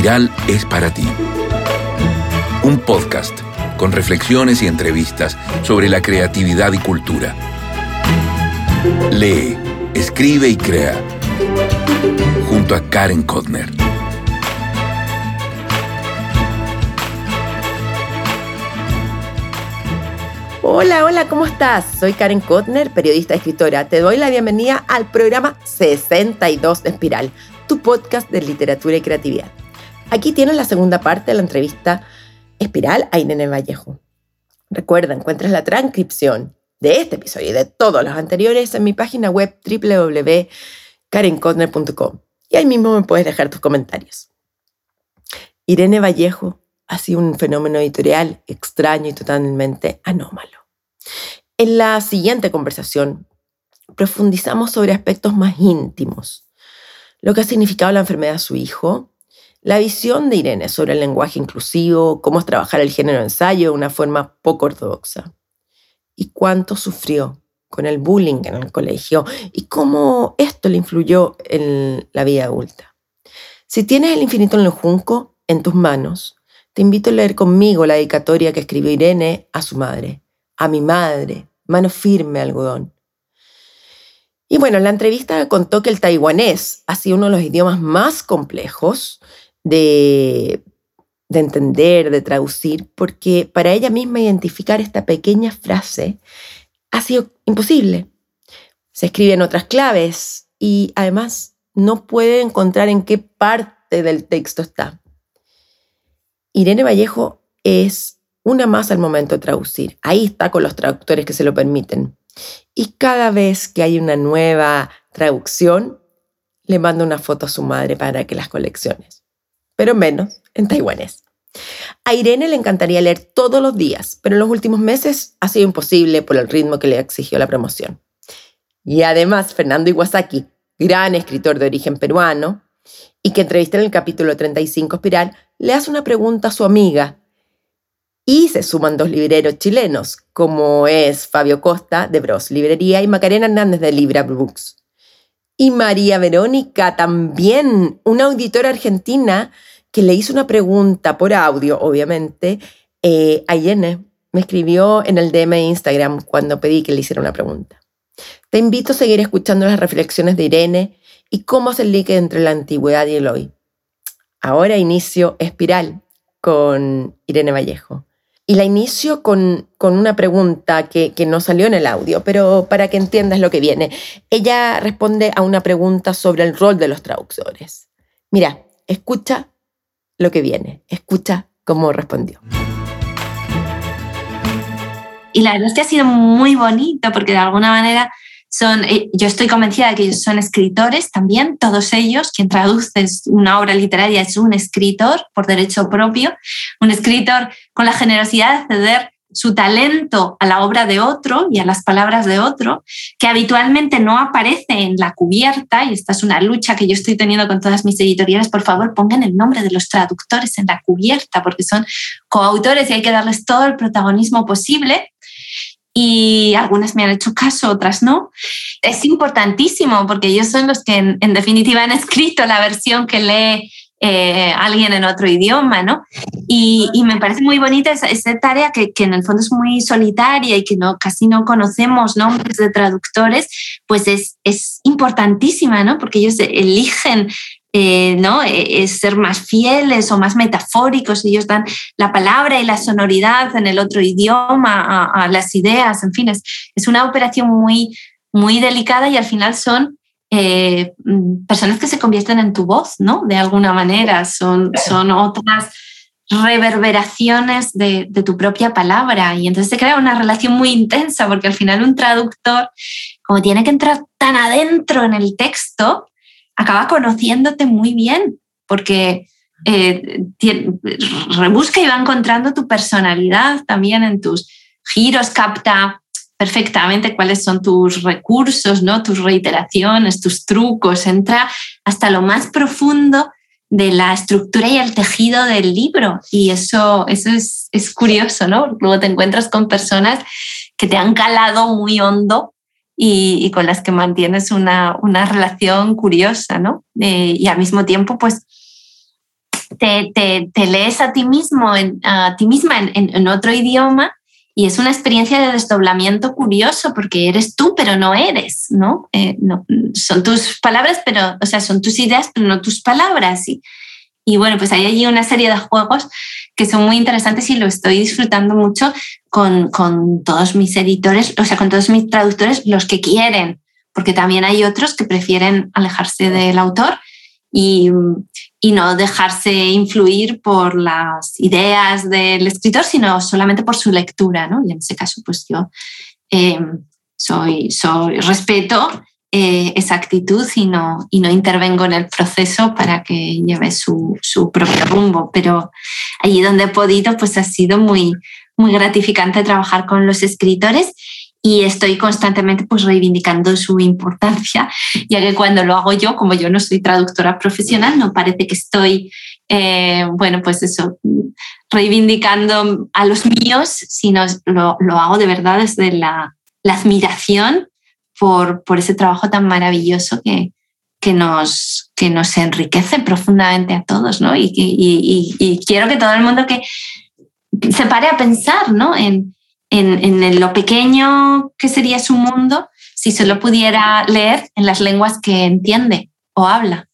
Espiral es para ti. Un podcast con reflexiones y entrevistas sobre la creatividad y cultura. Lee, escribe y crea. Junto a Karen Kotner. Hola, hola, ¿cómo estás? Soy Karen Kotner, periodista y escritora. Te doy la bienvenida al programa 62 de Espiral, tu podcast de literatura y creatividad. Aquí tienes la segunda parte de la entrevista Espiral a Irene Vallejo. Recuerda, encuentras la transcripción de este episodio y de todos los anteriores en mi página web www.karenkotner.com y ahí mismo me puedes dejar tus comentarios. Irene Vallejo ha sido un fenómeno editorial extraño y totalmente anómalo. En la siguiente conversación profundizamos sobre aspectos más íntimos, lo que ha significado la enfermedad de su hijo, la visión de Irene sobre el lenguaje inclusivo, cómo es trabajar el género ensayo de una forma poco ortodoxa, y cuánto sufrió con el bullying en el colegio y cómo esto le influyó en la vida adulta. Si tienes el infinito en el junco en tus manos, te invito a leer conmigo la dedicatoria que escribió Irene a su madre, a mi madre, mano firme algodón. Y bueno, en la entrevista contó que el taiwanés ha sido uno de los idiomas más complejos de, de entender, de traducir, porque para ella misma identificar esta pequeña frase ha sido imposible. Se escribe en otras claves y además no puede encontrar en qué parte del texto está. Irene Vallejo es una más al momento de traducir. Ahí está con los traductores que se lo permiten. Y cada vez que hay una nueva traducción, le manda una foto a su madre para que las colecciones. Pero menos en taiwanés. A Irene le encantaría leer todos los días, pero en los últimos meses ha sido imposible por el ritmo que le exigió la promoción. Y además, Fernando Iwasaki, gran escritor de origen peruano, y que entrevista en el capítulo 35 Espiral, le hace una pregunta a su amiga, y se suman dos libreros chilenos, como es Fabio Costa de Bros Librería y Macarena Hernández de Libra Books. Y María Verónica también, una auditora argentina que le hizo una pregunta por audio, obviamente, eh, a Irene. Me escribió en el DM de Instagram cuando pedí que le hiciera una pregunta. Te invito a seguir escuchando las reflexiones de Irene y cómo se ligue entre la antigüedad y el hoy. Ahora inicio Espiral con Irene Vallejo. Y la inicio con, con una pregunta que, que, no salió en el audio, pero para que entiendas lo que viene. Ella responde a una pregunta sobre el rol de los traductores. Mira, escucha lo que viene, escucha cómo respondió. Y la verdad es que ha sido muy bonito porque de alguna manera son, eh, yo estoy convencida de que ellos son escritores también, todos ellos, quien traduce una obra literaria es un escritor por derecho propio, un escritor con la generosidad de ceder su talento a la obra de otro y a las palabras de otro, que habitualmente no aparece en la cubierta, y esta es una lucha que yo estoy teniendo con todas mis editoriales, por favor pongan el nombre de los traductores en la cubierta, porque son coautores y hay que darles todo el protagonismo posible y algunas me han hecho caso, otras no. Es importantísimo porque ellos son los que en, definitiva han escrito la versión que lee eh, alguien en otro idioma, ¿no? Y, me parece muy bonita esa, tarea que, que, en el fondo es muy solitaria y que no, casi no conocemos nombres de traductores, pues es, es importantísima, ¿no? Porque ellos eligen eh, ¿no? E, es ser más fieles o más metafóricos, ellos dan la palabra y la sonoridad en el otro idioma a, las ideas, en fin, es, es, una operación muy, muy delicada y al final son eh, personas que se convierten en tu voz, ¿no? De alguna manera, son, son otras reverberaciones de, de, tu propia palabra y entonces se crea una relación muy intensa porque al final un traductor, como tiene que entrar tan adentro en el texto, acaba conociéndote muy bien, porque eh, rebusca y va encontrando tu personalidad también en tus giros, capta perfectamente cuáles son tus recursos, ¿no? tus reiteraciones, tus trucos, entra hasta lo más profundo de la estructura y el tejido del libro. Y eso, eso es, es curioso, ¿no? Luego te encuentras con personas que te han calado muy hondo y, con las que mantienes una, una relación curiosa, ¿no? Eh, y al mismo tiempo, pues te, te, lees a ti mismo, a ti misma en, otro idioma y es una experiencia de desdoblamiento curioso porque eres tú, pero no eres, ¿no? Eh, no son tus palabras, pero, o sea, son tus ideas, pero no tus palabras. Y, y bueno, pues hay allí una serie de juegos que son muy interesantes y lo estoy disfrutando mucho con, con todos mis editores, o sea, con todos mis traductores, los que quieren, porque también hay otros que prefieren alejarse del autor y, y, no dejarse influir por las ideas del escritor, sino solamente por su lectura, ¿no? Y en ese caso, pues yo eh, soy, soy, respeto eh, esa actitud y no, y no intervengo en el proceso para que lleve su, su, propio rumbo. Pero allí donde he podido, pues ha sido muy, muy gratificante trabajar con los escritores y estoy constantemente pues reivindicando su importancia, ya que cuando lo hago yo, como yo no soy traductora profesional, no parece que estoy, eh, bueno, pues eso, reivindicando a los míos, sino lo, lo hago de verdad desde la, la admiración por, por, ese trabajo tan maravilloso que, que, nos, que nos enriquece profundamente a todos, ¿no? Y, y, y, quiero que todo el mundo que se pare a pensar, ¿no? En, en, lo pequeño que sería su mundo si solo pudiera leer en las lenguas que entiende o habla.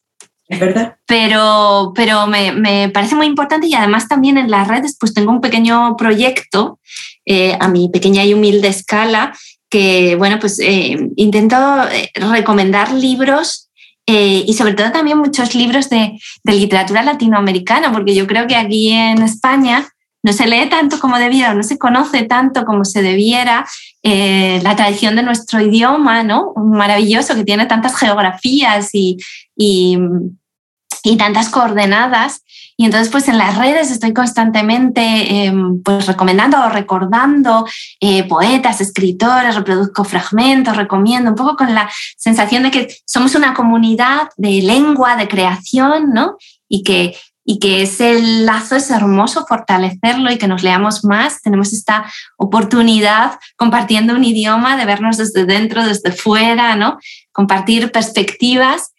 Es verdad. Pero, pero me, parece muy importante y además también en las redes pues tengo un pequeño proyecto eh, a mi pequeña y humilde escala que, bueno, pues eh, intento eh, recomendar libros y sobre todo también muchos libros de, de literatura latinoamericana, porque yo creo que aquí en España no se lee tanto como debiera, no se conoce tanto como se debiera eh, la tradición de nuestro idioma, ¿no? Maravilloso, que tiene tantas geografías y, y, tantas coordenadas. Y entonces, pues en las redes estoy constantemente em, pues, recomendando o recordando eh, poetas, escritores, reproduzco fragmentos, recomiendo, un poco con la sensación de que somos una comunidad de lengua, de creación, ¿no? Y que y que ese lazo es hermoso fortalecerlo y que nos leamos más. Tenemos esta oportunidad compartiendo un idioma de vernos desde dentro, desde fuera, ¿no? Compartir perspectivas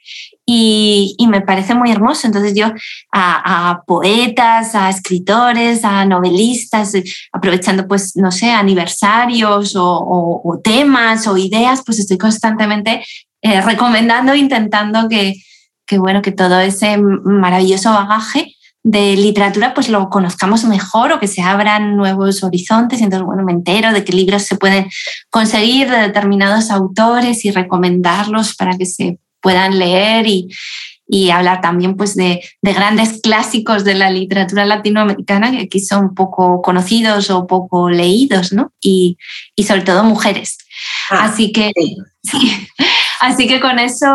y, me parece muy hermoso. Entonces yo a, poetas, a escritores, a novelistas, aprovechando pues, no sé, aniversarios o, temas o ideas, pues estoy constantemente eh, recomendando, intentando que, que bueno, que todo ese maravilloso bagaje de literatura pues lo conozcamos mejor o que se abran nuevos horizontes. Entonces, bueno, me entero de qué libros se pueden conseguir de determinados autores y recomendarlos para que se puedan leer y, y hablar también pues de, de, grandes clásicos de la literatura latinoamericana que aquí son poco conocidos o poco leídos, ¿no? Y, y sobre todo mujeres. Ah, así que sí. así que con eso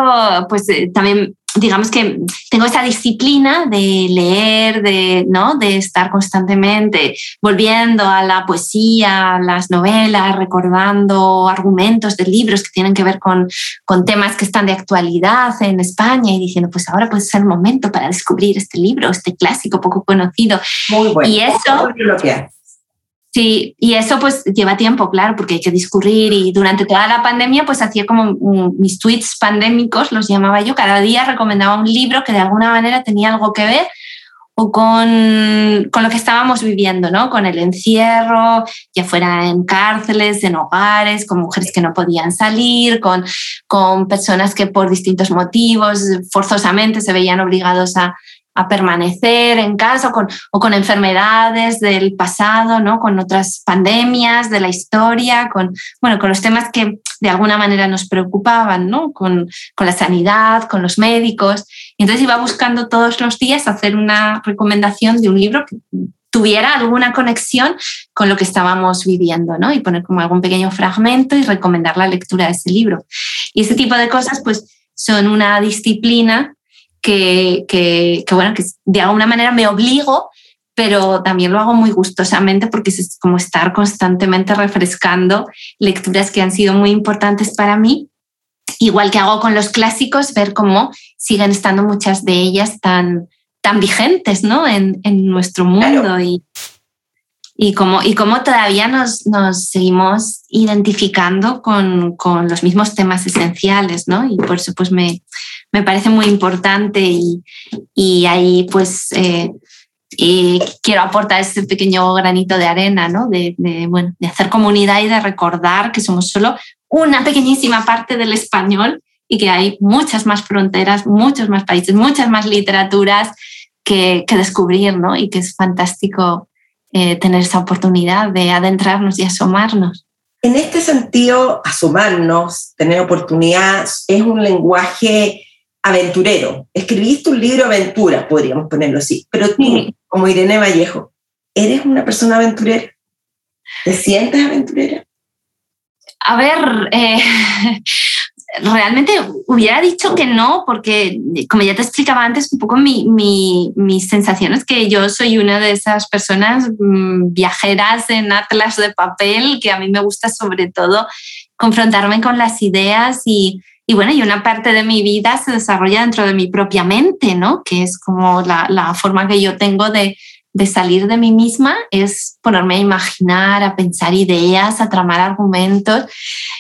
pues eh, también digamos que tengo esa disciplina de leer, de, ¿no? de estar constantemente volviendo a la poesía, a las novelas, recordando argumentos de libros que tienen que ver con, con temas que están de actualidad en España y diciendo, pues ahora puede ser el momento para descubrir este libro, este clásico poco conocido. Muy bueno. Y eso... Sí, y eso pues lleva tiempo, claro, porque hay que discurrir y durante toda la pandemia pues hacía como mis tweets pandémicos, los llamaba yo, cada día recomendaba un libro que de alguna manera tenía algo que ver o con, con lo que estábamos viviendo, ¿no? Con el encierro, ya fuera en cárceles, en hogares, con mujeres que no podían salir, con, con personas que por distintos motivos forzosamente se veían obligados a, a permanecer en casa o con, enfermedades del pasado, ¿no? con otras pandemias de la historia, con, bueno, con los temas que de alguna manera nos preocupaban, ¿no? con, con la sanidad, con los médicos. Y entonces iba buscando todos los días hacer una recomendación de un libro que tuviera alguna conexión con lo que estábamos viviendo, ¿no? Y poner como algún pequeño fragmento y recomendar la lectura de ese libro. Y ese tipo de cosas, pues, son una disciplina que, que, bueno, que de alguna manera me obligo, pero también lo hago muy gustosamente porque es como estar constantemente refrescando lecturas que han sido muy importantes para mí. Igual que hago con los clásicos, ver cómo siguen estando muchas de ellas tan, tan vigentes ¿no? en, en nuestro mundo y, y, cómo, y cómo todavía nos, nos seguimos identificando con, con, los mismos temas esenciales. ¿no? Y por eso pues me, me parece muy importante y, y ahí pues eh, quiero aportar ese pequeño granito de arena, ¿no? De, bueno, de hacer comunidad y de recordar que somos solo una pequeñísima parte del español y que hay muchas más fronteras, muchos más países, muchas más literaturas que, descubrir, ¿no? Y que es fantástico eh, tener esa oportunidad de adentrarnos y asomarnos. En este sentido, asomarnos, tener oportunidad, es un lenguaje aventurero. Escribiste un libro aventura, podríamos ponerlo así. Pero tú, como Irene Vallejo, ¿eres una persona aventurera? ¿Te sientes aventurera? A ver, eh, realmente hubiera dicho que no, porque como ya te explicaba antes, un poco mi, mi, mis sensaciones que yo soy una de esas personas mm, viajeras en atlas de papel, que a mí me gusta sobre todo confrontarme con las ideas y, y bueno, y una parte de mi vida se desarrolla dentro de mi propia mente, ¿no? Que es como la, la forma que yo tengo de, de salir de mí misma es ponerme a imaginar, a pensar ideas, a tramar argumentos.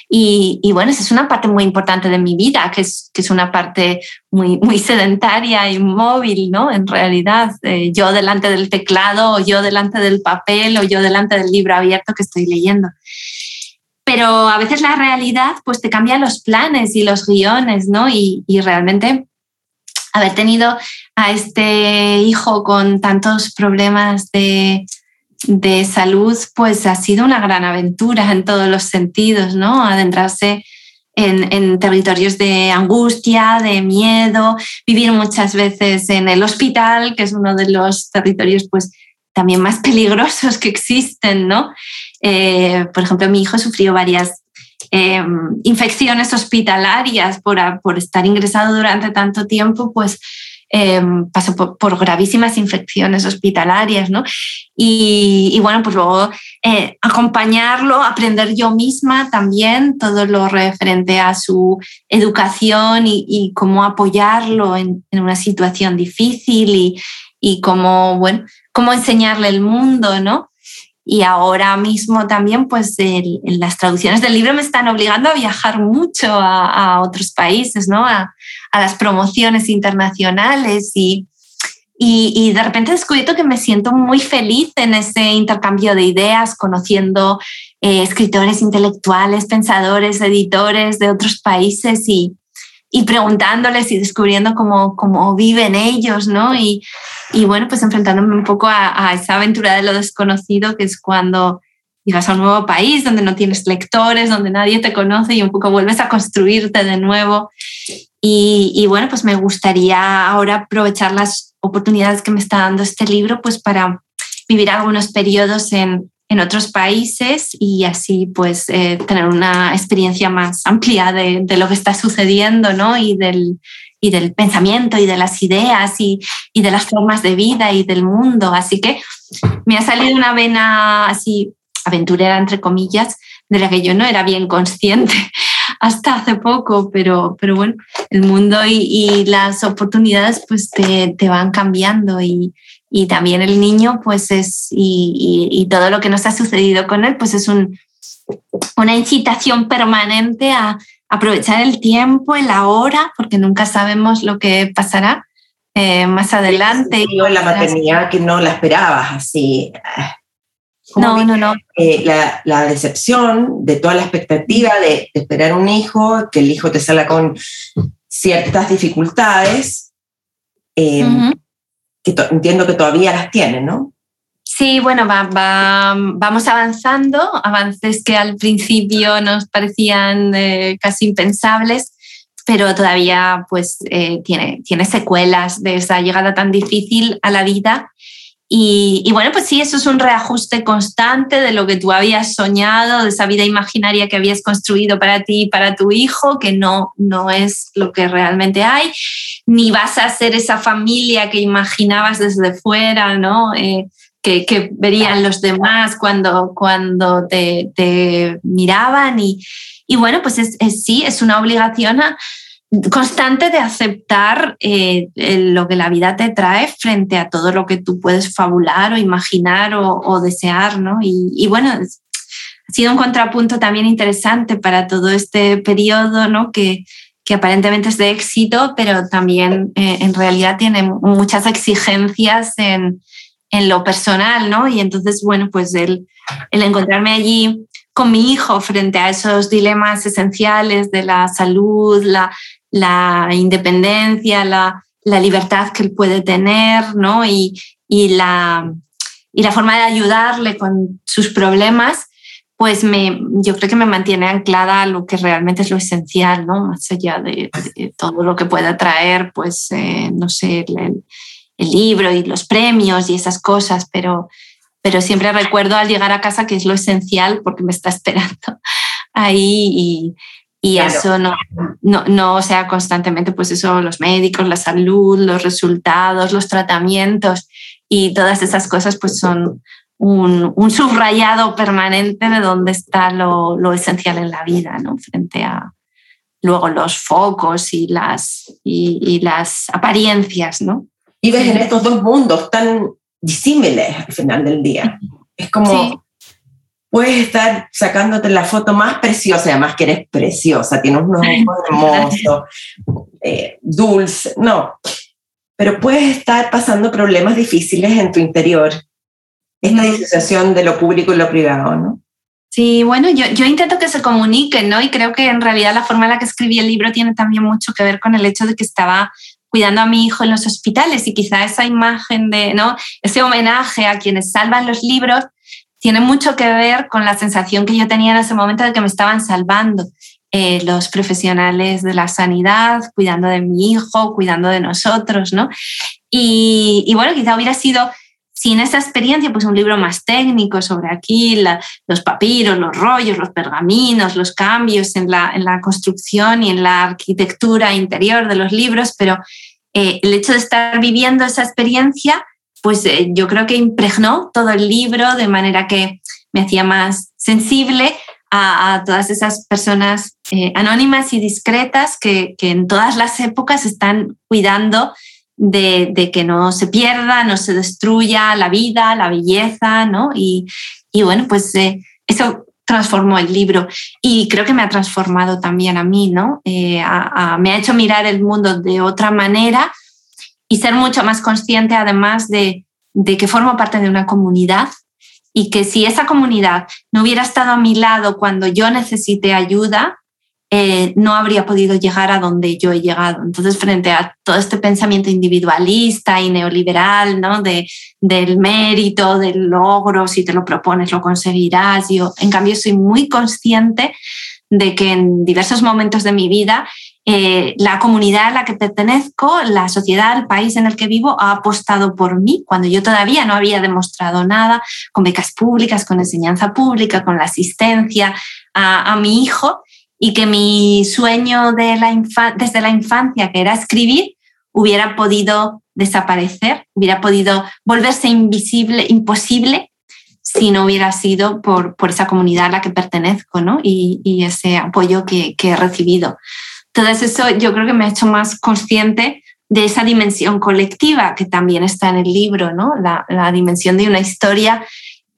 Y, bueno, esa es una parte muy importante de mi vida, que es, que es una parte muy, muy sedentaria y móvil, ¿no? En realidad, eh, yo delante del teclado, o yo delante del papel, o yo delante del libro abierto que estoy leyendo. Pero a veces la realidad pues te cambia los planes y los guiones, ¿no? Y, y realmente haber tenido a este hijo con tantos problemas de, de salud, pues ha sido una gran aventura en todos los sentidos, ¿no? Adentrarse en, territorios de angustia, de miedo, vivir muchas veces en el hospital, que es uno de los territorios pues también más peligrosos que existen, ¿no? Eh, por ejemplo, mi hijo sufrió varias eh, infecciones hospitalarias por, por, estar ingresado durante tanto tiempo, pues Em, pasó por, gravísimas infecciones hospitalarias, ¿no? Y, bueno, pues luego eh, acompañarlo, aprender yo misma también todo lo referente a su educación y, cómo apoyarlo en, una situación difícil y, y cómo, bueno, cómo enseñarle el mundo, ¿no? Y ahora mismo también, pues las traducciones del libro me están obligando a viajar mucho a, otros países, ¿no? A, las promociones internacionales y, y, de repente he descubierto que me siento muy feliz en ese intercambio de ideas, conociendo eh, escritores intelectuales, pensadores, editores de otros países y, y preguntándoles y descubriendo cómo, cómo viven ellos, ¿no? Y, y, bueno, pues enfrentándome un poco a, esa aventura de lo desconocido, que es cuando llegas a un nuevo país donde no tienes lectores, donde nadie te conoce y un poco vuelves a construirte de nuevo. Y, y bueno, pues me gustaría ahora aprovechar las oportunidades que me está dando este libro, pues para vivir algunos periodos en, en otros países y así pues eh, tener una experiencia más amplia de, lo que está sucediendo ¿no? y, del, y del pensamiento y de las ideas y, y, de las formas de vida y del mundo. Así que me ha salido una vena así aventurera, entre comillas, de la que yo no era bien consciente hasta hace poco, pero, pero bueno, el mundo y, y las oportunidades pues te, te van cambiando y, y también el niño, pues es, y, todo lo que nos ha sucedido con él, pues es un, una incitación permanente a aprovechar el tiempo, el ahora, porque nunca sabemos lo que pasará eh, más adelante. Yo la maternidad que no la esperabas así. No, no, no. Eh, la, la, decepción de toda la expectativa de, esperar un hijo, que el hijo te salga con ciertas dificultades. Eh, que entiendo que todavía las tienen, ¿no? Sí, bueno, vamos avanzando, avances que al principio nos parecían eh, casi impensables, pero todavía pues eh, tiene, tiene secuelas de esa llegada tan difícil a la vida y, bueno, pues sí, eso es un reajuste constante de lo que tú habías soñado, de esa vida imaginaria que habías construido para ti y para tu hijo, que no, no es lo que realmente hay, ni vas a ser esa familia que imaginabas desde fuera, ¿no? Eh, que, que, verían los demás cuando, cuando te, te miraban. Y, y, bueno, pues es, sí, es una obligación constante de aceptar eh, lo que la vida te trae frente a todo lo que tú puedes fabular o imaginar o, desear, ¿no? Y, bueno, ha sido un contrapunto también interesante para todo este periodo, ¿no? Que, que aparentemente es de éxito, pero también eh, en realidad tiene muchas exigencias en, en lo personal, ¿no? Y entonces, bueno, pues el, el encontrarme allí con mi hijo frente a esos dilemas esenciales de la salud, la, la independencia, la, la, libertad que él puede tener, ¿no? Y, y, la, y la forma de ayudarle con sus problemas, pues me, yo creo que me mantiene anclada a lo que realmente es lo esencial, ¿no? Más allá de, todo lo que pueda traer, pues, eh, no sé, el, el, libro y los premios y esas cosas, pero, pero siempre recuerdo al llegar a casa que es lo esencial porque me está esperando ahí y, y eso no, no, no, sea constantemente, pues eso, los médicos, la salud, los resultados, los tratamientos y todas esas cosas, pues son un, un subrayado permanente de dónde está lo, lo, esencial en la vida, ¿no? Frente a luego los focos y las, y, y las apariencias, ¿no? Y ves en estos dos mundos tan disímiles al final del día. Es como, puedes estar sacándote la foto más preciosa, además que eres preciosa, tienes unos ojos hermosos, eh, dulce, no, pero puedes estar pasando problemas difíciles en tu interior. Esta disociación de lo público y lo privado, ¿no? Sí, bueno, yo, yo intento que se comuniquen, ¿no? Y creo que en realidad la forma en la que escribí el libro tiene también mucho que ver con el hecho de que estaba cuidando a mi hijo en los hospitales y quizá esa imagen de, ¿no? Ese homenaje a quienes salvan los libros tiene mucho que ver con la sensación que yo tenía en ese momento de que me estaban salvando eh, los profesionales de la sanidad, cuidando de mi hijo, cuidando de nosotros, ¿no? Y, y bueno, quizá hubiera sido sin esa experiencia, pues un libro más técnico sobre aquí, los papiros, los rollos, los pergaminos, los cambios en la, construcción y en la arquitectura interior de los libros, pero eh, el hecho de estar viviendo esa experiencia, pues eh, yo creo que impregnó todo el libro de manera que me hacía más sensible a, todas esas personas eh, anónimas y discretas que, en todas las épocas están cuidando de, que no se pierda, no se destruya la vida, la belleza, ¿no? Y, bueno, pues eh, eso transformó el libro y creo que me ha transformado también a mí, ¿no? Me ha hecho mirar el mundo de otra manera y ser mucho más consciente además de, de que formo parte de una comunidad y que si esa comunidad no hubiera estado a mi lado cuando yo necesité ayuda, eh, no habría podido llegar a donde yo he llegado. Entonces, frente a todo este pensamiento individualista y neoliberal, ¿no? De, del mérito, del logro, si te lo propones, lo conseguirás. Yo, en cambio, soy muy consciente de que en diversos momentos de mi vida eh, la comunidad a la que pertenezco, la sociedad, el país en el que vivo ha apostado por mí cuando yo todavía no había demostrado nada con becas públicas, con enseñanza pública, con la asistencia a, mi hijo y que mi sueño desde la infancia, que era escribir, hubiera podido desaparecer, hubiera podido volverse invisible, imposible, si no hubiera sido por, esa comunidad a la que pertenezco ¿no? y, ese apoyo que, he recibido. Entonces eso yo creo que me ha hecho más consciente de esa dimensión colectiva que también está en el libro, ¿no? la, la dimensión de una historia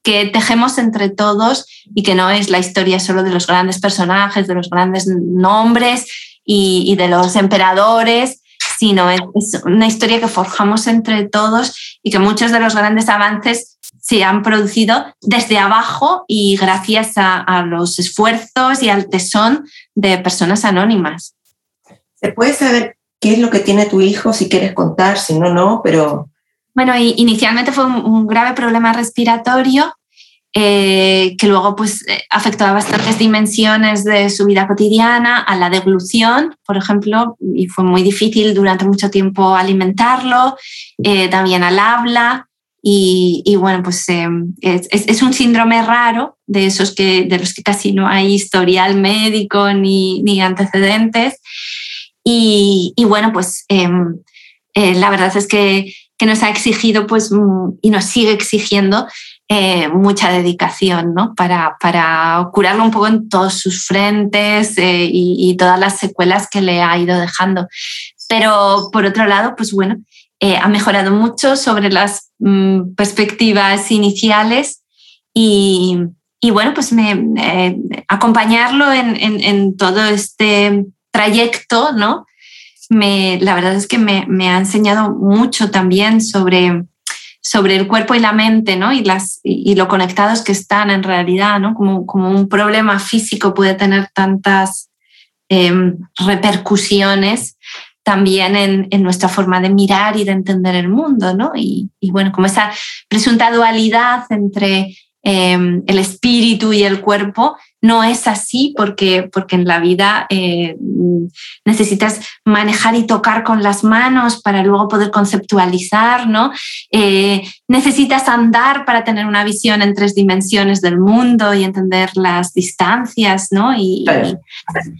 que tejemos entre todos y que no es la historia solo de los grandes personajes, de los grandes nombres y, de los emperadores, sino es una historia que forjamos entre todos y que muchos de los grandes avances se han producido desde abajo y gracias a, los esfuerzos y al tesón de personas anónimas. ¿Se puede saber qué es lo que tiene tu hijo si quieres contar? Si no, no, pero bueno, inicialmente fue un, grave problema respiratorio eh, que luego pues, eh, afectó a bastantes dimensiones de su vida cotidiana, a la deglución, por ejemplo, y fue muy difícil durante mucho tiempo alimentarlo, eh, también al habla. Y, y bueno, pues es, es, un síndrome raro de esos que, de los que casi no hay historial médico ni, ni antecedentes. Y, bueno, pues em, la verdad es que que nos ha exigido pues, mm, y nos sigue exigiendo eh, mucha dedicación ¿no? para, para curarlo un poco en todos sus frentes eh, y, todas las secuelas que le ha ido dejando. Pero por otro lado, pues bueno, eh, ha mejorado mucho sobre las mm, perspectivas iniciales y, y bueno, pues me, acompañarlo en, en, todo este trayecto, ¿no? me, la verdad es que me, me, ha enseñado mucho también sobre, sobre el cuerpo y la mente, ¿no? Y, las, y, lo conectados que están en realidad, ¿no? Como, como un problema físico puede tener tantas em, repercusiones también en, en, nuestra forma de mirar y de entender el mundo, ¿no? Y, y bueno, como esa presunta dualidad entre em, el espíritu y el cuerpo no es así porque, porque en la vida eh, necesitas manejar y tocar con las manos para luego poder conceptualizar, ¿no? Eh, necesitas andar para tener una visión en tres dimensiones del mundo y entender las distancias, ¿no? Y,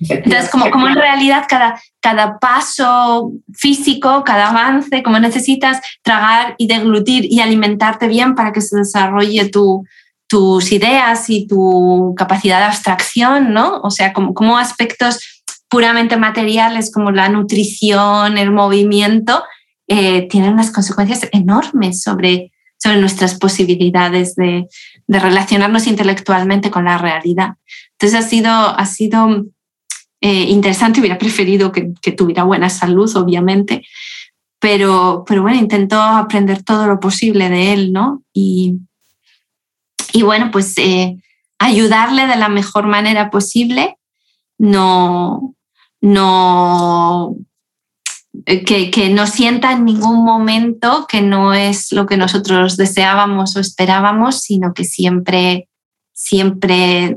entonces, como, como en realidad cada, cada paso físico, cada avance, como necesitas tragar y deglutir y alimentarte bien para que se desarrolle tu, tus ideas y tu capacidad de abstracción, ¿no? O sea, como, como aspectos puramente materiales como la nutrición, el movimiento, eh, tienen unas consecuencias enormes sobre, sobre nuestras posibilidades de, de, relacionarnos intelectualmente con la realidad. Entonces ha sido, ha sido eh, interesante, hubiera preferido que, que, tuviera buena salud, obviamente, pero, pero bueno, intento aprender todo lo posible de él, ¿no? Y, y bueno, pues eh, ayudarle de la mejor manera posible, no, no, eh, que, que, no sienta en ningún momento que no es lo que nosotros deseábamos o esperábamos, sino que siempre, siempre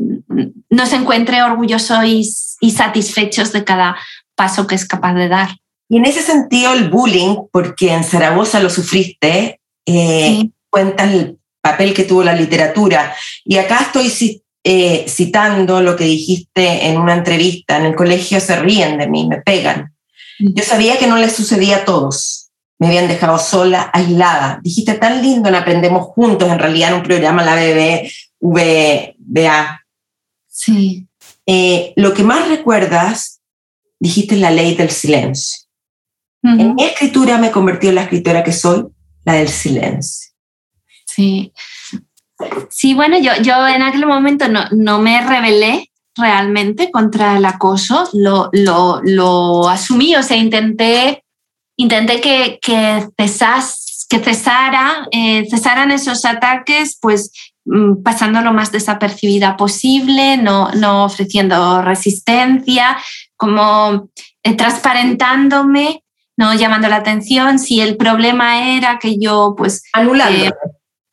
nos encuentre orgullosos y, y satisfechos de cada paso que es capaz de dar. Y en ese sentido, el bullying, porque en Zaragoza lo sufriste, eh, sí. cuentas el papel que tuvo la literatura. Y acá estoy eh, citando lo que dijiste en una entrevista, en el colegio se ríen de mí, me pegan. Yo sabía que no les sucedía a todos, me habían dejado sola, aislada. Dijiste tan lindo en Aprendemos Juntos, en realidad en un programa la BBVA. Sí. Eh, lo que más recuerdas, dijiste la ley del silencio. Uh -huh. En mi escritura me convertí en la escritora que soy, la del silencio. Sí. Sí, bueno, yo, yo en aquel momento no, no me rebelé realmente contra el acoso, lo, lo, lo asumí, o sea, intenté, intenté que, que, cesas, que cesara, eh, cesaran esos ataques, pues mm, pasando lo más desapercibida posible, no, no ofreciendo resistencia, como eh, transparentándome, no llamando la atención. Si el problema era que yo, pues... Anulando. Eh,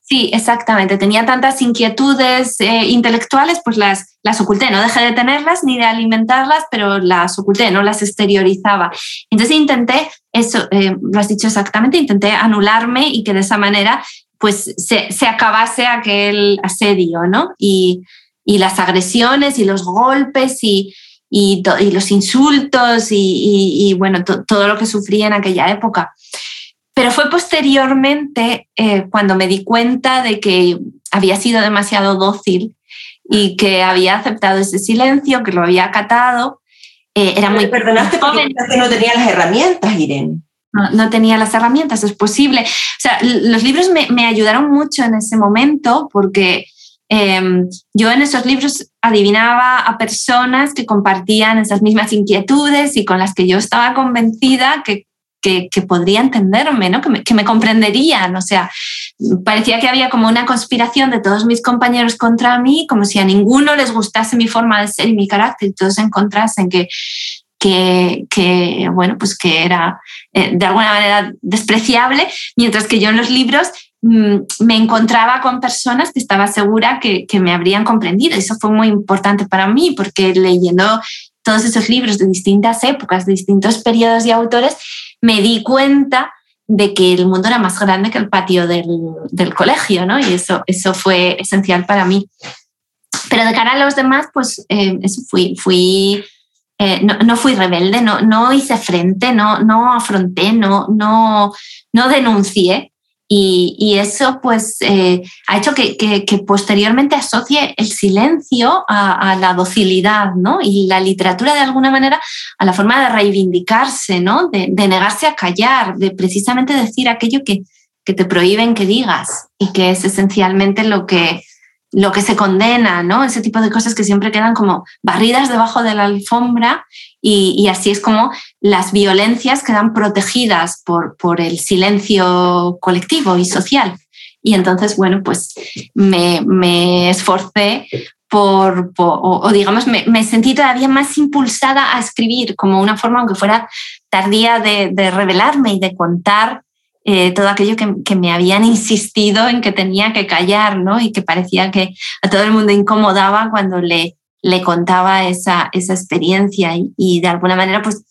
Sí, exactamente. Tenía tantas inquietudes eh, intelectuales, pues las, las oculté. No dejé de tenerlas ni de alimentarlas, pero las oculté, no las exteriorizaba. Entonces intenté, eso, eh, lo has dicho exactamente, intenté anularme y que de esa manera pues se, se acabase aquel asedio, ¿no? Y, y, las agresiones y los golpes y, y, y los insultos y, bueno, todo lo que sufrí en aquella época. Pero fue posteriormente eh, cuando me di cuenta de que había sido demasiado dócil y que había aceptado ese silencio, que lo había acatado. Eh, era muy perdonaste joven. porque no tenía las herramientas, Irene. No, no, tenía las herramientas, es posible. O sea, los libros me, me ayudaron mucho en ese momento porque eh, yo en esos libros adivinaba a personas que compartían esas mismas inquietudes y con las que yo estaba convencida que que, que, podría entenderme, ¿no? que, me, que me comprenderían. O sea, parecía que había como una conspiración de todos mis compañeros contra mí, como si a ninguno les gustase mi forma de ser y mi carácter, y todos encontrasen que, que, que, bueno, pues que era eh, de alguna manera despreciable, mientras que yo en los libros mmm, me encontraba con personas que estaba segura que, que me habrían comprendido. Eso fue muy importante para mí, porque leyendo todos esos libros de distintas épocas, de distintos periodos y autores, me di cuenta de que el mundo era más grande que el patio del, del colegio, ¿no? Y eso, eso fue esencial para mí. Pero de cara a los demás, pues eh, eso fui, fui eh, no, no, fui rebelde, no, no hice frente, no, no afronté, no, no, no denuncié. Y, eso pues eh, ha hecho que, posteriormente asocie el silencio a, a, la docilidad, ¿no? Y la literatura de alguna manera a la forma de reivindicarse, ¿no? De, de negarse a callar, de precisamente decir aquello que, que, te prohíben que digas y que es esencialmente lo que, lo que se condena, ¿no? Ese tipo de cosas que siempre quedan como barridas debajo de la alfombra y, así es como las violencias quedan protegidas por, por, el silencio colectivo y social. Y entonces, bueno, pues me, me esforcé por, o, digamos, me, me, sentí todavía más impulsada a escribir como una forma, aunque fuera tardía, de, de revelarme y de contar eh, todo aquello que, que, me habían insistido en que tenía que callar, ¿no? Y que parecía que a todo el mundo incomodaba cuando le, le contaba esa, esa experiencia. Y, y de alguna manera, pues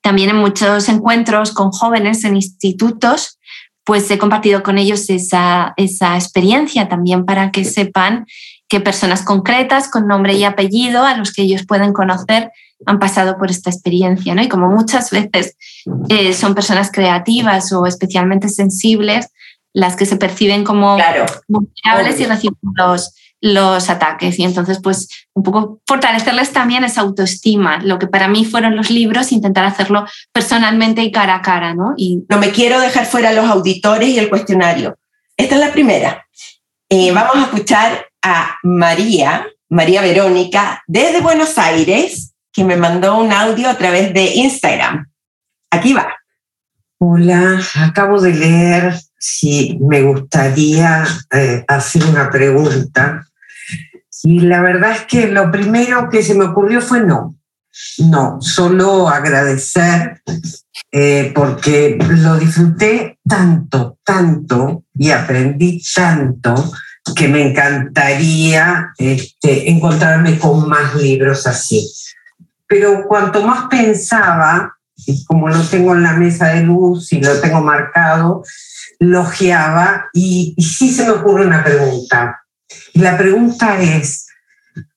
también en muchos encuentros con jóvenes en institutos, pues he compartido con ellos esa, esa experiencia también para que sepan que personas concretas con nombre y apellido a los que ellos pueden conocer han pasado por esta experiencia, ¿no? Y como muchas veces eh, son personas creativas o especialmente sensibles las que se perciben como vulnerables y reciben los, los ataques. Y entonces, pues, un poco fortalecerles también esa autoestima. Lo que para mí fueron los libros, intentar hacerlo personalmente y cara a cara, ¿no? Y... No me quiero dejar fuera los auditores y el cuestionario. Esta es la primera. Eh, vamos a escuchar a María, María Verónica, desde Buenos Aires, que me mandó un audio a través de Instagram. Aquí va. Hola, acabo de leer si me gustaría eh, hacer una pregunta. Y la verdad es que lo primero que se me ocurrió fue no. No, solo agradecer eh, porque lo disfruté tanto, tanto y aprendí tanto que me encantaría este, encontrarme con más libros así pero cuanto más pensaba, y como lo tengo en la mesa de luz y lo tengo marcado, logiaba y, y sí se me ocurre una pregunta. La pregunta es,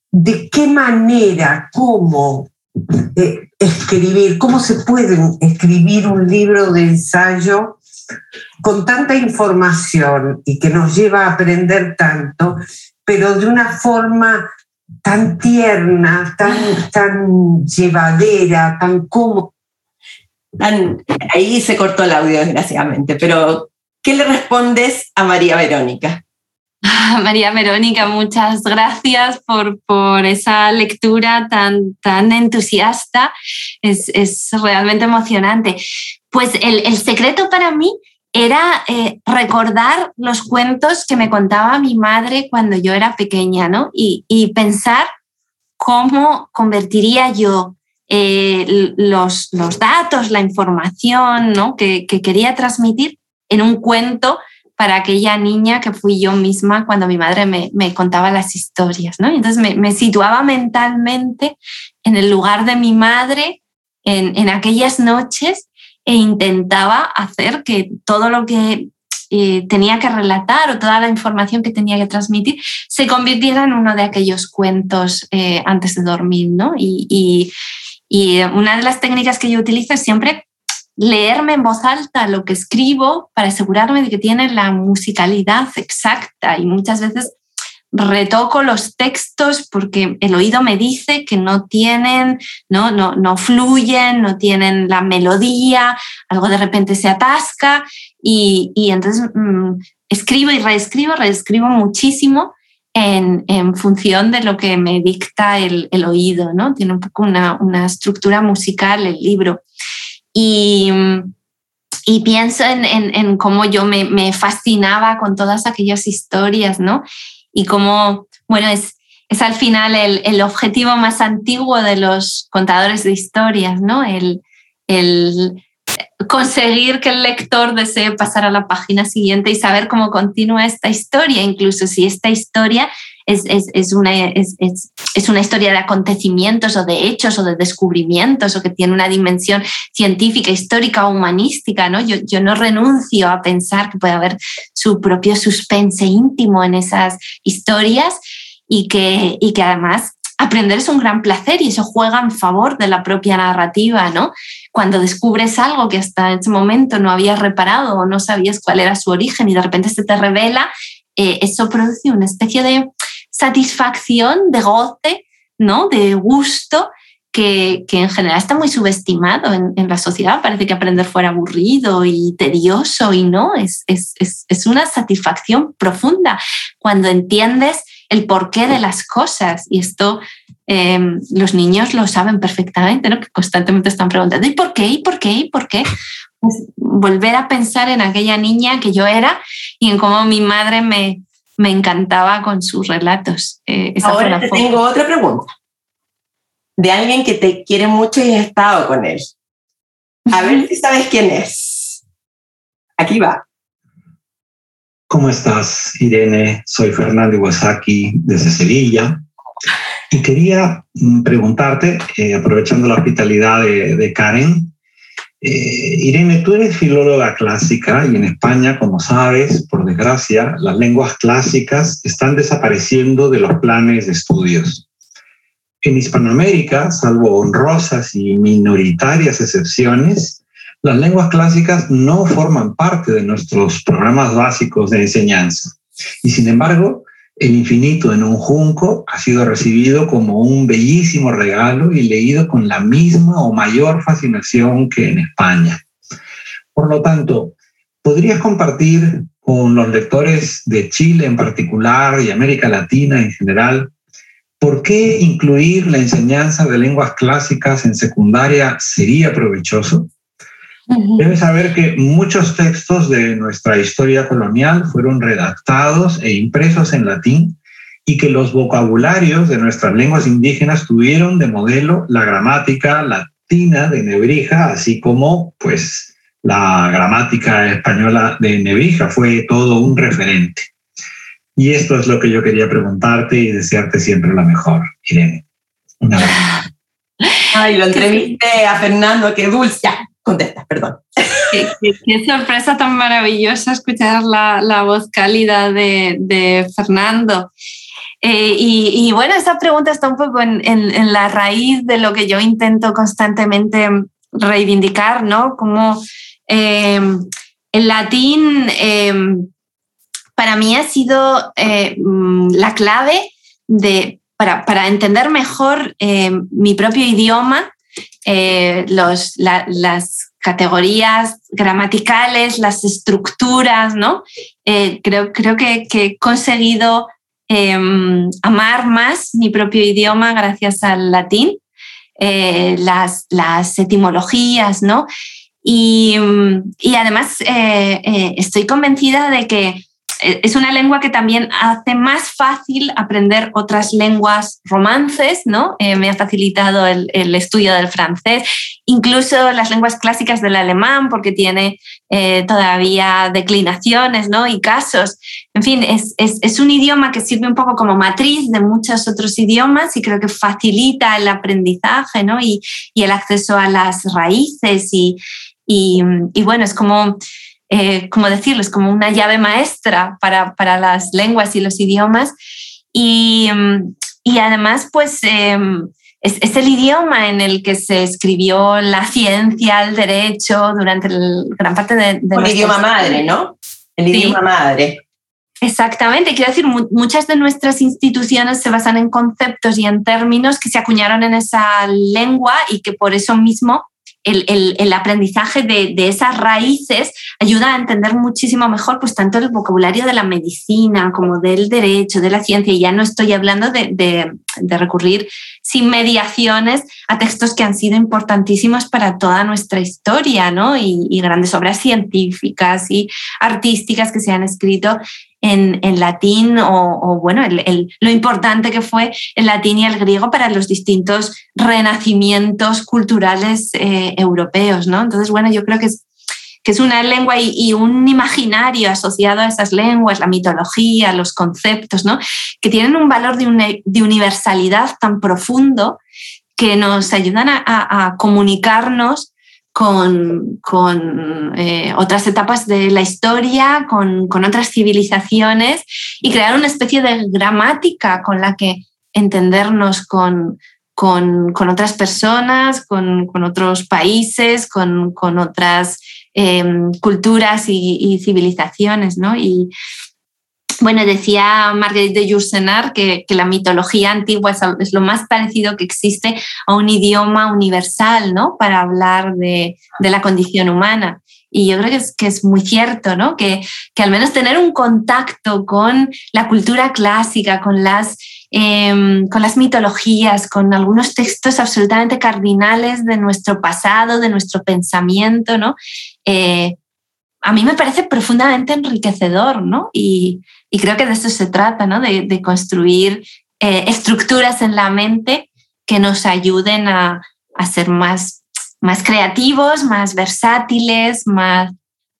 ¿de qué manera, cómo eh, escribir, cómo se puede escribir un libro de ensayo con tanta información y que nos lleva a aprender tanto, pero de una forma tan tierna, tan, tan llevadera, tan cómoda. ahí se cortó el audio, desgraciadamente, pero ¿qué le respondes a María Verónica? María Verónica, muchas gracias por, por esa lectura tan, tan entusiasta. Es, es realmente emocionante. Pues el, secreto para mí era eh, recordar los cuentos que me contaba mi madre cuando yo era pequeña, ¿no? Y, pensar cómo convertiría yo eh, los, datos, la información ¿no? que, quería transmitir en un cuento para aquella niña que fui yo misma cuando mi madre me, contaba las historias, ¿no? entonces me, situaba mentalmente en el lugar de mi madre en aquellas noches e intentaba hacer que todo lo que eh, tenía que relatar o toda la información que tenía que transmitir se convirtiera en uno de aquellos cuentos eh, antes de dormir. ¿no? Y, y, una de las técnicas que yo utilizo es siempre leerme en voz alta lo que escribo para asegurarme de que tiene la musicalidad exacta y muchas veces retoco los textos porque el oído me dice que no tienen, no, no, no fluyen, no tienen la melodía, algo de repente se atasca y, y entonces mm, escribo y reescribo, reescribo muchísimo en, en, función de lo que me dicta el, el oído, ¿no? Tiene un poco una, una estructura musical el libro. Y, y pienso en, en, en cómo yo me, me, fascinaba con todas aquellas historias, ¿no? Y cómo, bueno, es, es al final el, el, objetivo más antiguo de los contadores de historias, ¿no? El, el conseguir que el lector desee pasar a la página siguiente y saber cómo continúa esta historia, incluso si esta historia es, es, es una, es, es, una historia de acontecimientos o de hechos o de descubrimientos o que tiene una dimensión científica, histórica o humanística. ¿no? Yo, yo no renuncio a pensar que puede haber su propio suspense íntimo en esas historias y que, y que además aprender es un gran placer y eso juega en favor de la propia narrativa, ¿no? Cuando descubres algo que hasta ese momento no habías reparado o no sabías cuál era su origen y de repente se te revela, eh, eso produce una especie de satisfacción, de goce, ¿no? de gusto, que, que, en general está muy subestimado en, en, la sociedad. Parece que aprender fuera aburrido y tedioso y no, es, es, es, es una satisfacción profunda cuando entiendes el porqué de las cosas. Y esto eh, los niños lo saben perfectamente, que constantemente están preguntando, ¿y por qué? ¿y por qué? ¿y por qué? Pues volver a pensar en aquella niña que yo era y en cómo mi madre me, me encantaba con sus relatos. Eh, Ahora te tengo otra pregunta. De alguien que te quiere mucho y has estado con él. A ver si sabes quién es. Aquí va. ¿Cómo estás, Irene? Soy Fernando Iwasaki desde Sevilla. Y quería mm, preguntarte, eh, aprovechando la hospitalidad de, Karen, eh, Irene, tú eres filóloga clásica y en España, como sabes, por desgracia, las lenguas clásicas están desapareciendo de los planes de estudios. En Hispanoamérica, salvo honrosas y minoritarias excepciones, las lenguas clásicas no forman parte de nuestros programas básicos de enseñanza. Y sin embargo, el infinito en un junco ha sido recibido como un bellísimo regalo y leído con la misma o mayor fascinación que en España. Por lo tanto, ¿podrías compartir con los lectores de Chile en particular y América Latina en general por qué incluir la enseñanza de lenguas clásicas en secundaria sería provechoso? Debes saber que muchos textos de nuestra historia colonial fueron redactados e impresos en latín y que los vocabularios de nuestras lenguas indígenas tuvieron de modelo la gramática latina de Nebrija, así como pues la gramática española de Nebrija fue todo un referente. Y esto es lo que yo quería preguntarte y desearte siempre lo mejor, Irene. Una vez. Ay, lo entrevisté a Fernando, qué dulce contenta, perdón. Qué, sorpresa tan maravillosa escuchar la, voz cálida de, Fernando. Eh, y, bueno, esta pregunta está un poco en, la raíz de lo que yo intento constantemente reivindicar, ¿no? Como eh, el latín eh, para mí ha sido la clave de, para, para entender mejor mi propio idioma eh, los, las categorías gramaticales, las estructuras, ¿no? Eh, creo, creo que, he conseguido em, amar más mi propio idioma gracias al latín, eh, las, las, etimologías, ¿no? Y, y además estoy convencida de que es una lengua que también hace más fácil aprender otras lenguas romances, ¿no? Eh, me ha facilitado el, estudio del francés, incluso las lenguas clásicas del alemán, porque tiene eh, todavía declinaciones, ¿no? Y casos. En fin, es, un idioma que sirve un poco como matriz de muchos otros idiomas y creo que facilita el aprendizaje, ¿no? Y, el acceso a las raíces y, y bueno, es como eh, como decirlo, es como una llave maestra para, para las lenguas y los idiomas. Y, mm, y además, pues em, es, es, el idioma en el que se escribió la ciencia, el derecho, durante gran parte de... de el idioma madre, ¿no? El idioma madre. Exactamente, quiero decir, muchas de nuestras instituciones se basan en conceptos y en términos que se acuñaron en esa lengua y que por eso mismo el, aprendizaje de, esas raíces ayuda a entender muchísimo mejor pues tanto el vocabulario de la medicina como del derecho, de la ciencia. Y ya no estoy hablando de, recurrir sin mediaciones a textos que han sido importantísimos para toda nuestra historia, ¿no? Y grandes obras científicas y artísticas que se han escrito en, latín o, bueno, lo importante que fue el latín y el griego para los distintos renacimientos culturales eh, europeos, ¿no? Entonces, bueno, yo creo que es, que es una lengua y, un imaginario asociado a esas lenguas, la mitología, los conceptos, ¿no? Que tienen un valor de, universalidad tan profundo que nos ayudan a comunicarnos con, con eh, otras etapas de la historia, con, con, otras civilizaciones y crear una especie de gramática con la que entendernos con, con, otras personas, con, otros países, con, otras em, culturas y, civilizaciones. ¿no? Bueno, decía Marguerite de Yourcenar que, la mitología antigua es, lo más parecido que existe a un idioma universal, ¿no? Para hablar de, la condición humana. Y yo creo que es, que es muy cierto, ¿no? Que, al menos tener un contacto con la cultura clásica, con las, em, con las mitologías, con algunos textos absolutamente cardinales de nuestro pasado, de nuestro pensamiento, ¿no? Eh, a mí me parece profundamente enriquecedor, ¿no? Y, creo que de eso se trata, ¿no? De, construir eh, estructuras en la mente que nos ayuden a, ser más, más creativos, más versátiles, más,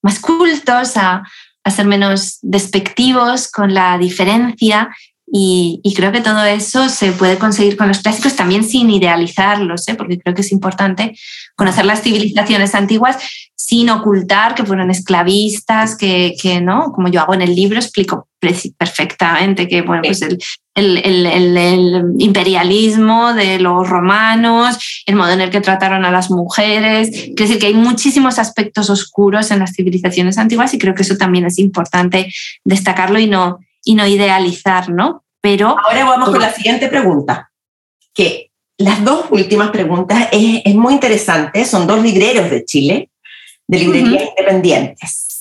más cultos, a, a ser menos despectivos con la diferencia y, creo que todo eso se puede conseguir con los clásicos también sin idealizarlos, ¿eh? porque creo que es importante conocer las civilizaciones antiguas sin ocultar que fueron esclavistas, que, que no, como yo hago en el libro, explico perfectamente que bueno, pues el, el, el, el, imperialismo de los romanos, el modo en el que trataron a las mujeres. Quiero decir que hay muchísimos aspectos oscuros en las civilizaciones antiguas y creo que eso también es importante destacarlo y no, y no idealizar, ¿no? Pero... Ahora vamos con la siguiente pregunta, que las dos últimas preguntas es, es muy interesante, son dos libreros de Chile, de librerías independientes.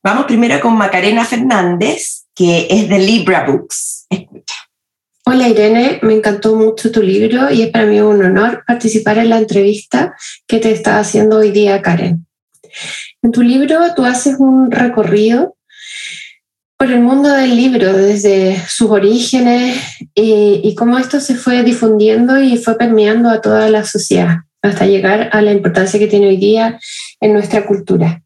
Vamos primero con Macarena Fernández, que es de Libra Books. Escucha. Hola Irene, me encantó mucho tu libro y es para mí un honor participar en la entrevista que te está haciendo hoy día Karen. En tu libro tú haces un recorrido por el mundo del libro, desde sus orígenes y, cómo esto se fue difundiendo y fue permeando a toda la sociedad, hasta llegar a la importancia que tiene hoy día en nuestra cultura.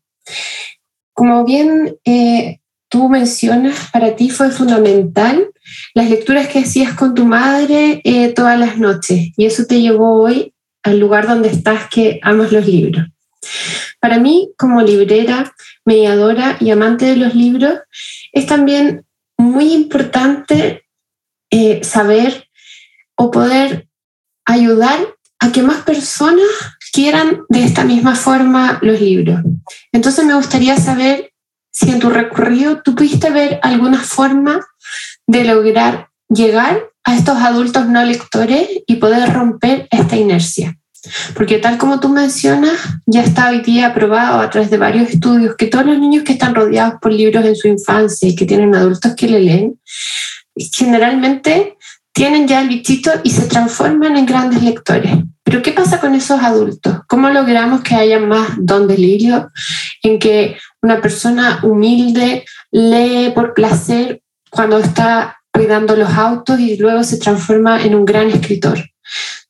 Como bien eh, tú mencionas, para ti fue fundamental las lecturas que hacías con tu madre eh, todas las noches y eso te llevó hoy al lugar donde estás que amas los libros. Para mí, como librera, mediadora y amante de los libros, es también muy importante eh, saber o poder ayudar a que más personas quieran de esta misma forma los libros. Entonces me gustaría saber si en tu recorrido tú pudiste ver alguna forma de lograr llegar a estos adultos no lectores y poder romper esta inercia. Porque tal como tú mencionas, ya está hoy día aprobado a través de varios estudios que todos los niños que están rodeados por libros en su infancia y que tienen adultos que le leen, generalmente tienen ya el bichito y se transforman en grandes lectores. Pero ¿qué pasa con esos adultos? ¿Cómo logramos que haya más don delirio en que una persona humilde lee por placer cuando está cuidando los autos y luego se transforma en un gran escritor?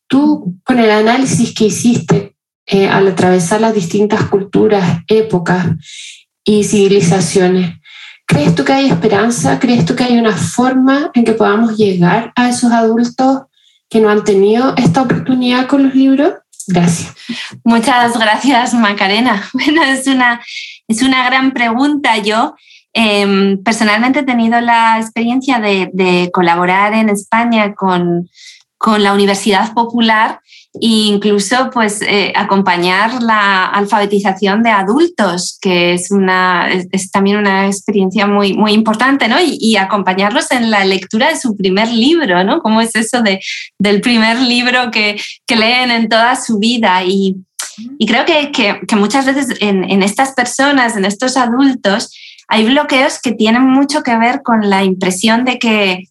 Tú, con el análisis que hiciste eh, al atravesar las distintas culturas, épocas y civilizaciones, ¿crees tú que hay esperanza? ¿Crees tú que hay una forma en que podamos llegar a esos adultos que no han tenido esta oportunidad con los libros? Gracias. Muchas gracias, Macarena. Bueno, es una, es una gran pregunta. Yo em, personalmente he tenido la experiencia de, de colaborar en España con, con la Universidad Popular e incluso pues, eh, acompañar la alfabetización de adultos, que es, una, es, también una experiencia muy, muy importante, ¿no? Y, acompañarlos en la lectura de su primer libro, ¿no? ¿Cómo es eso de, del primer libro que, que leen en toda su vida? Y, y creo que, que, muchas veces en, estas personas, en estos adultos, hay bloqueos que tienen mucho que ver con la impresión de que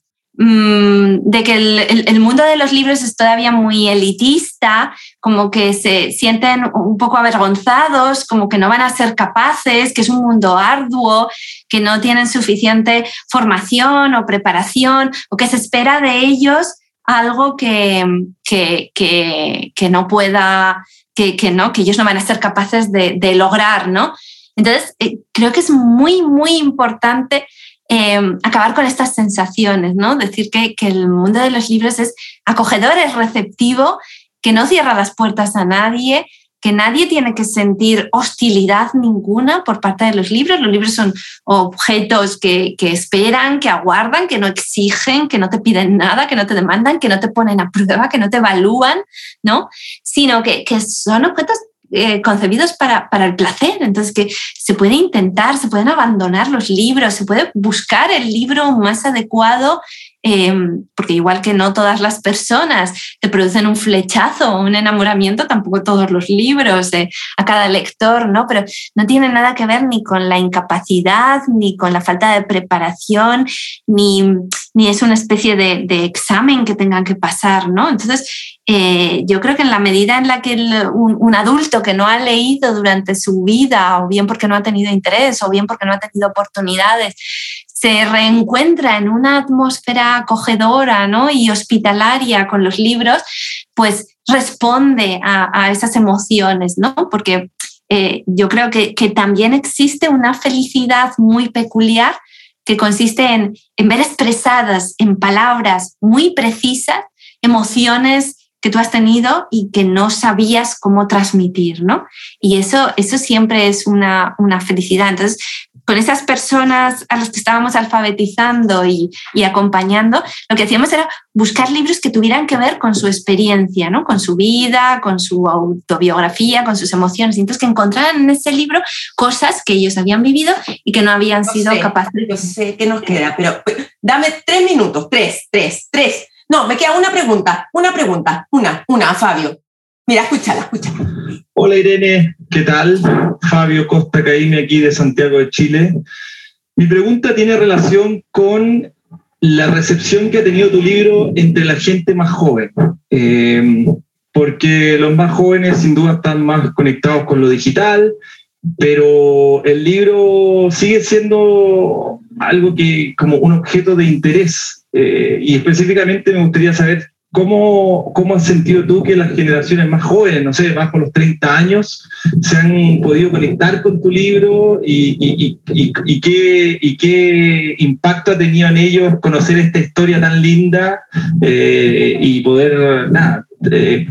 de que el, mundo de los libros es todavía muy elitista, como que se sienten un poco avergonzados, como que no van a ser capaces, que es un mundo arduo, que no tienen suficiente formación o preparación, o que se espera de ellos algo que, que, no pueda, que, no, que ellos no van a ser capaces de, lograr, ¿no? Entonces, eh, creo que es muy, muy importante Em, acabar con estas sensaciones, ¿no? Decir que, que, el mundo de los libros es acogedor, es receptivo, que no cierra las puertas a nadie, que nadie tiene que sentir hostilidad ninguna por parte de los libros. Los libros son objetos que, que, esperan, que aguardan, que no exigen, que no te piden nada, que no te demandan, que no te ponen a prueba, que no te evalúan, ¿no? Sino que, que son objetos eh, concebidos para, para, el placer. Entonces, que se puede intentar, se pueden abandonar los libros, se puede buscar el libro más adecuado Em, porque igual que no todas las personas te producen un flechazo o un enamoramiento, tampoco todos los libros a cada lector, ¿no? Pero no tiene nada que ver ni con la incapacidad, ni con la falta de preparación, ni, ni es una especie de, de, examen que tengan que pasar, ¿no? Entonces, eh, yo creo que en la medida en la que un, adulto que no ha leído durante su vida, o bien porque no ha tenido interés, o bien porque no ha tenido oportunidades, se reencuentra en una atmósfera acogedora ¿no? y hospitalaria con los libros, pues responde a, esas emociones, ¿no? Porque eh, yo creo que, también existe una felicidad muy peculiar que consiste en, en ver expresadas en palabras muy precisas emociones que tú has tenido y que no sabías cómo transmitir, ¿no? Y eso, eso siempre es una, una felicidad. Entonces, con esas personas a las que estábamos alfabetizando y, acompañando, lo que hacíamos era buscar libros que tuvieran que ver con su experiencia, ¿no? con su vida, con su autobiografía, con sus emociones. Y entonces que encontraran en ese libro cosas que ellos habían vivido y que no habían sido capaces. Yo sé que nos queda, pero dame tres minutos, tres, tres, tres. No, me queda una pregunta, una pregunta, una, una, Fabio. Mira, escúchala, escúchala. Hola Irene, ¿qué tal? Fabio Costa Caíme aquí de Santiago de Chile. Mi pregunta tiene relación con la recepción que ha tenido tu libro entre la gente más joven. Eh, porque los más jóvenes sin duda están más conectados con lo digital, pero el libro sigue siendo algo que como un objeto de interés. Eh, y específicamente me gustaría saber ¿Cómo, ¿Cómo, has sentido tú que las generaciones más jóvenes, no sé, más por los 30 años, se han podido conectar con tu libro y, qué, impacto ha tenido en ellos conocer esta historia tan linda eh, y poder eh,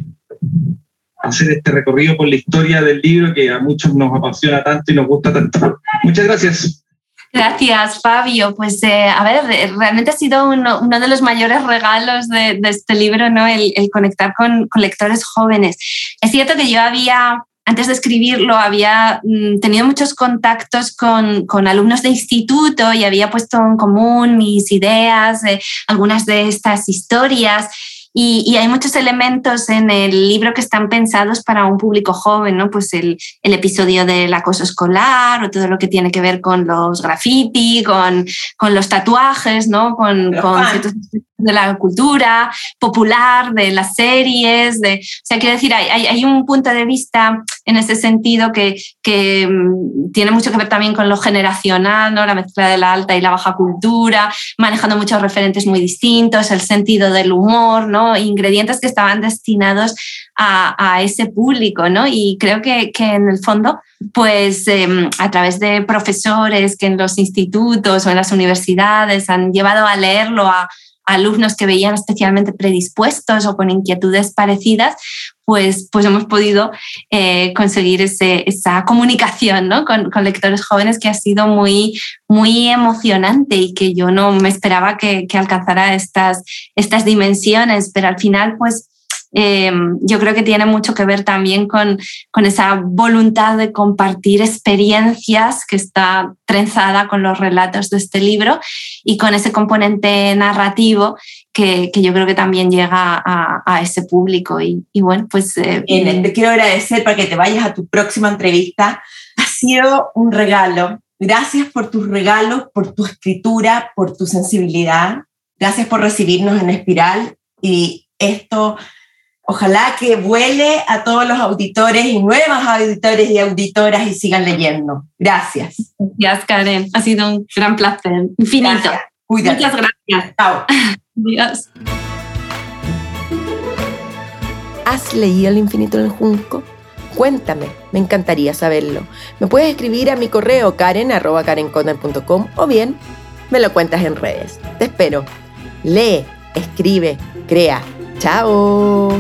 hacer este recorrido por la historia del libro que a muchos nos apasiona tanto y nos gusta tanto? Muchas gracias. Gracias, Fabio. Pues eh, a ver, realmente ha sido uno, de los mayores regalos de, este libro, ¿no? El, conectar con, lectores jóvenes. Es cierto que yo había, antes de escribirlo, había mm, tenido muchos contactos con, alumnos de instituto y había puesto en común mis ideas, algunas de estas historias. Y, hay muchos elementos en el libro que están pensados para un público joven, ¿no? Pues el, el, episodio del acoso escolar o todo lo que tiene que ver con los graffiti, con, con los tatuajes, ¿no? Con, con ciertos de la cultura popular, de las series, de, o sea, quiero decir, hay, hay, un punto de vista en ese sentido que, que, mm, tiene mucho que ver también con lo generacional, ¿no? la mezcla de la alta y la baja cultura, manejando muchos referentes muy distintos, el sentido del humor, ¿no? ingredientes que estaban destinados a, a ese público, ¿no? y creo que, que en el fondo pues em, a través de profesores que en los institutos o en las universidades han llevado a leerlo a, alumnos que veían especialmente predispuestos o con inquietudes parecidas, pues, pues hemos podido eh, conseguir esa comunicación ¿no? con, lectores jóvenes que ha sido muy, muy emocionante y que yo no me esperaba que, que alcanzara estas, estas dimensiones, pero al final pues Em, yo creo que tiene mucho que ver también con, con, esa voluntad de compartir experiencias que está trenzada con los relatos de este libro y con ese componente narrativo que, que yo creo que también llega a, a ese público. Y, y bueno, pues... Eh, te quiero agradecer para que te vayas a tu próxima entrevista. Ha sido un regalo. Gracias por tus regalos, por tu escritura, por tu sensibilidad. Gracias por recibirnos en Espiral y esto Ojalá que vuele a todos los auditores y nuevos auditores y auditoras y sigan leyendo. Gracias. Gracias, Karen. Ha sido un gran placer. Infinito. Muchas gracias. Chao. Adiós. ¿Has leído El infinito en el junco? Cuéntame, me encantaría saberlo. Me puedes escribir a mi correo karen.karenconner.com o bien me lo cuentas en redes. Te espero. Lee, escribe, crea. Chao.